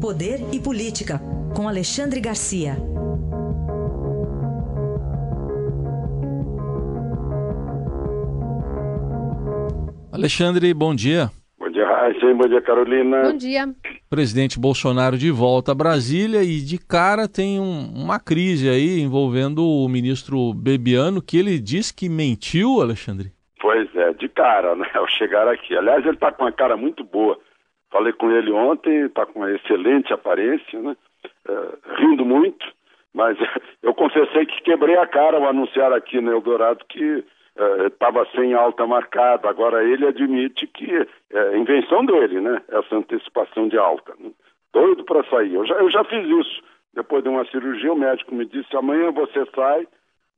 Poder e Política, com Alexandre Garcia. Alexandre, bom dia. Bom dia, Raíssa. Bom dia, Carolina. Bom dia. Presidente Bolsonaro de volta a Brasília e de cara tem um, uma crise aí envolvendo o ministro Bebiano, que ele diz que mentiu, Alexandre. Pois é, de cara, né? Ao chegar aqui. Aliás, ele está com uma cara muito boa. Falei com ele ontem, está com uma excelente aparência, né? É, rindo muito, mas eu confessei que quebrei a cara ao anunciar aqui no Eldorado que estava é, sem alta marcada. Agora ele admite que é invenção dele, né? Essa antecipação de alta. Né? Doido para sair. Eu já, eu já fiz isso. Depois de uma cirurgia, o médico me disse: amanhã você sai.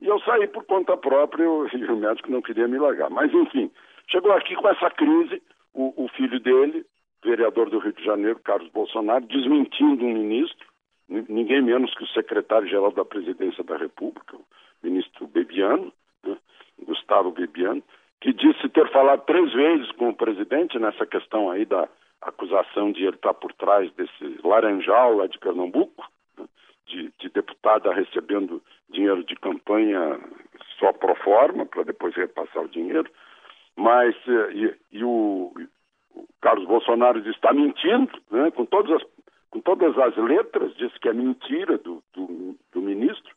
E eu saí por conta própria e o médico não queria me largar. Mas, enfim, chegou aqui com essa crise, o, o filho dele, vereador do Rio de Janeiro, Carlos Bolsonaro, desmentindo um ministro, ninguém menos que o secretário-geral da Presidência da República, o ministro Bebiano, né, Gustavo Bebiano, que disse ter falado três vezes com o presidente nessa questão aí da acusação de ele estar por trás desse laranjal lá de Pernambuco, né, de, de deputada recebendo dinheiro de campanha só pro forma, para depois repassar o dinheiro, mas eh, e, e o, o, Carlos Bolsonaro está mentindo, né, com todas as com todas as letras, diz que é mentira do, do, do ministro.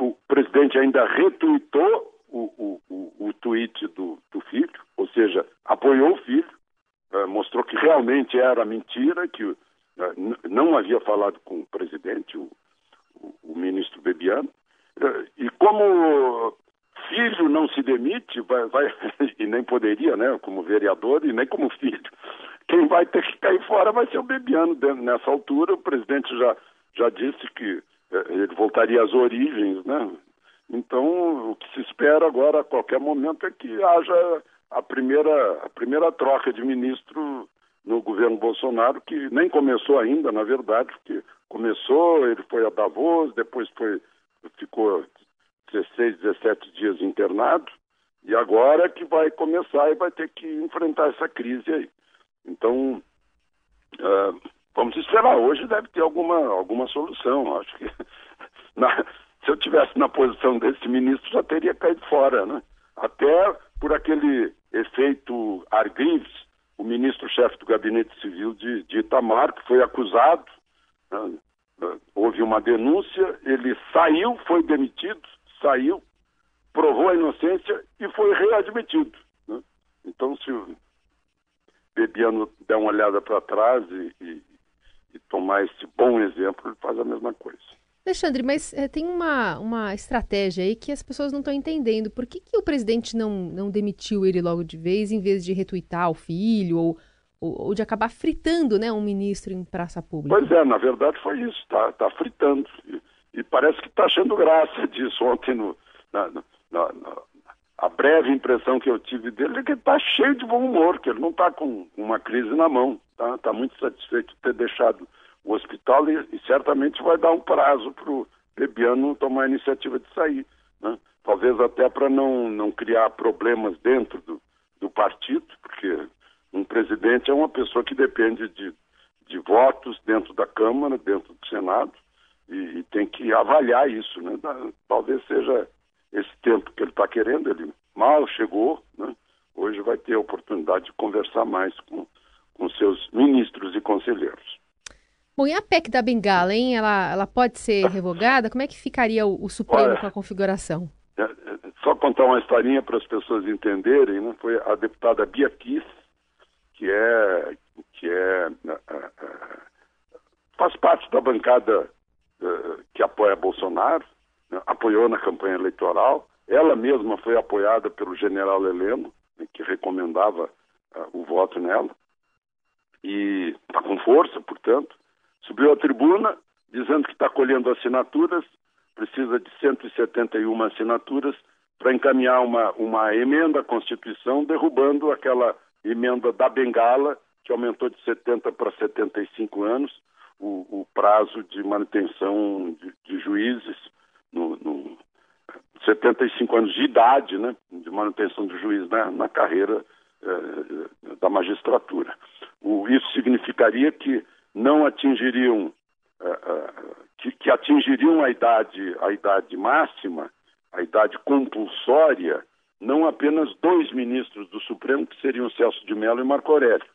O presidente ainda retuitou o, o, o tweet do, do, filho, ou seja, apoiou o filho, uh, mostrou que realmente era mentira, que uh, não havia falado com o presidente, o, o ministro Bebiano. Uh, e como filho não se demite, vai, vai, e nem poderia, né, como vereador e nem como filho, quem vai ter que cair fora vai ser o Bebiano. Nessa altura, o presidente já, já disse que ele voltaria às origens, né? Então, o que se espera agora, a qualquer momento, é que haja a primeira, a primeira troca de ministro no governo Bolsonaro, que nem começou ainda, na verdade, porque começou, ele foi a Davos, depois foi, ficou 16, 17 dias internado, e agora que vai começar e vai ter que enfrentar essa crise aí. Então, uh, vamos esperar. Hoje deve ter alguma, alguma solução. Acho que na, se eu tivesse na posição desse ministro, já teria caído fora, né? Até por aquele efeito Argrives, o ministro-chefe do Gabinete Civil de, de, Itamar, que foi acusado, né? houve uma denúncia, ele saiu, foi demitido, saiu, provou a inocência e foi readmitido. Né? Então, se o Bebiano der uma olhada para trás e, e, e tomar esse bom exemplo, ele faz a mesma coisa. Alexandre, mas é, tem uma, uma estratégia aí que as pessoas não estão entendendo. Por que, que o presidente não, não demitiu ele logo de vez, em vez de retuitar o filho ou, ou, ou de acabar fritando né, um ministro em praça pública? Pois é, na verdade foi isso, está tá fritando. Parece que está achando graça disso. Ontem, no, na, na, na, a breve impressão que eu tive dele é que ele está cheio de bom humor, que ele não está com uma crise na mão, está tá muito satisfeito de ter deixado o hospital e, e certamente vai dar um prazo para o Bebiano tomar a iniciativa de sair. Né? Talvez até para não, não criar problemas dentro do, do partido, porque um presidente é uma pessoa que depende de, de votos dentro da Câmara, dentro do Senado, e, e tem que avaliar isso. Né? Talvez seja esse tempo que ele está querendo, ele mal chegou, né? hoje vai ter a oportunidade de conversar mais com, com seus ministros e conselheiros. Bom, e a PEC da Bengala, hein? Ela, ela pode ser revogada? Como é que ficaria o, o Supremo Olha, com a configuração? É, é, só contar uma historinha para as pessoas entenderem, né? Foi a deputada Bia Kiss, que é, que é, faz parte da bancada que apoia Bolsonaro, né? apoiou na campanha eleitoral. Ela mesma foi apoiada pelo general Heleno, né? que recomendava o voto nela. E está com força, portanto subiu à tribuna dizendo que está colhendo assinaturas, precisa de 171 assinaturas para encaminhar uma, uma emenda à Constituição, derrubando aquela emenda da Bengala, que aumentou de 70 para 75 anos o, o prazo de manutenção de, de juízes no, no 75 anos de idade, né, de manutenção do juiz na, na carreira eh, da magistratura. O, isso significaria que não atingiriam uh, que, que, atingiriam a idade a idade máxima, a idade compulsória, não apenas dois ministros do Supremo que seriam Celso de Mello e Marco Aurélio?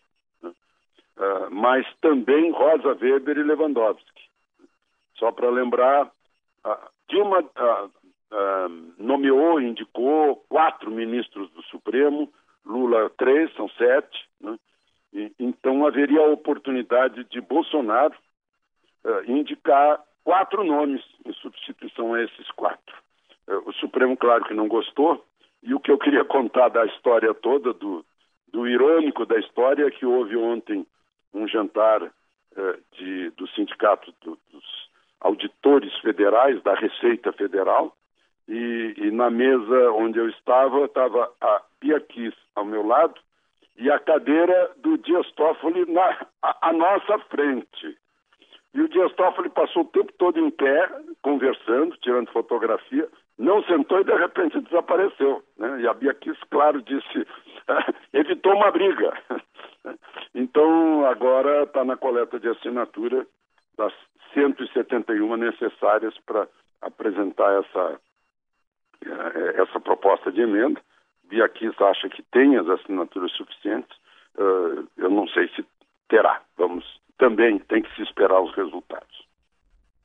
Uh, mas também Rosa Weber e Lewandowski. Só para lembrar, Dilma nomeou, indicou quatro ministros do Supremo, Lula três, são sete. Né? E, então haveria a oportunidade de Bolsonaro uh, indicar quatro nomes em substituição a esses quatro. Uh, o Supremo, claro que não gostou, e o que eu queria contar da história toda, do, do irônico da história, é que houve ontem um jantar uh, de, do Sindicato do, dos Auditores Federais, da Receita Federal, e, e, na mesa onde eu estava, estava a Pia Kiss ao meu lado e a cadeira do Dias Toffoli na a, a nossa frente. E o Dias Toffoli passou o tempo todo em pé, conversando, tirando fotografia, não sentou e de repente desapareceu. Né? E a Bia Kiss, claro, disse, evitou uma briga. Então, agora está na coleta de assinatura das 171 necessárias para apresentar essa é, essa proposta de emenda. Biaquis acha que tem as assinaturas suficientes. Uh, eu não sei se terá. Vamos também tem que se esperar os resultados.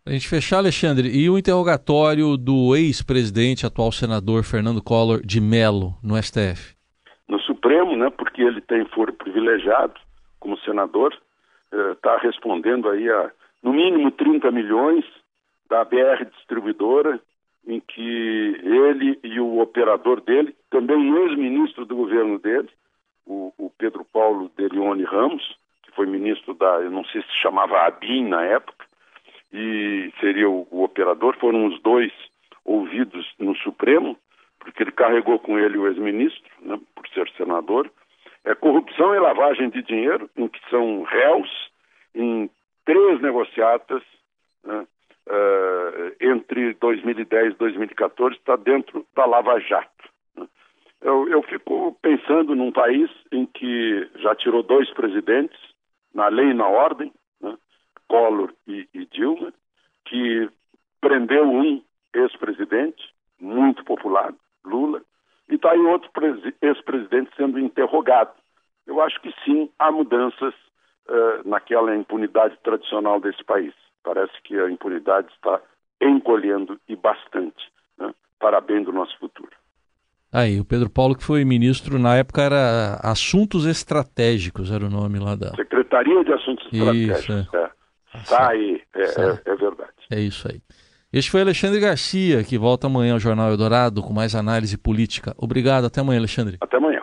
A gente fechar, Alexandre, e o interrogatório do ex-presidente, atual senador Fernando Collor de Mello, no STF? No Supremo, né, porque ele tem foro privilegiado como senador, está uh, respondendo aí a, no mínimo, 30 milhões da BR Distribuidora, em que ele e o operador dele, também ex-ministro do governo dele, o, o, Pedro Paulo Delione Ramos, que foi ministro da, eu não sei se chamava ABIN na época, e seria o, o operador, foram os dois ouvidos no Supremo, porque ele carregou com ele o ex-ministro, né, por ser senador. Corrupção e lavagem de dinheiro, em que são réus em três negociatas, né, uh, entre 2010 e 2014 está dentro da Lava Jato. Né? Eu, eu fico pensando num país em que já tirou dois presidentes, na lei e na ordem, né? Collor e, e Dilma, que prendeu um ex-presidente, muito popular, Lula, e está aí outro ex-presidente sendo interrogado. Eu acho que sim, há mudanças uh, naquela impunidade tradicional desse país. Parece que a impunidade está encolhendo e bastante né, para bem do nosso futuro. Aí, o Pedro Paulo, que foi ministro, na época era Assuntos Estratégicos, era o nome lá da. Secretaria de Assuntos Estratégicos. Isso, é. É. Está aí, é, é, é, verdade. É isso aí. Este foi Alexandre Garcia, que volta amanhã ao Jornal Eldorado com mais análise política. Obrigado, até amanhã, Alexandre. Até amanhã.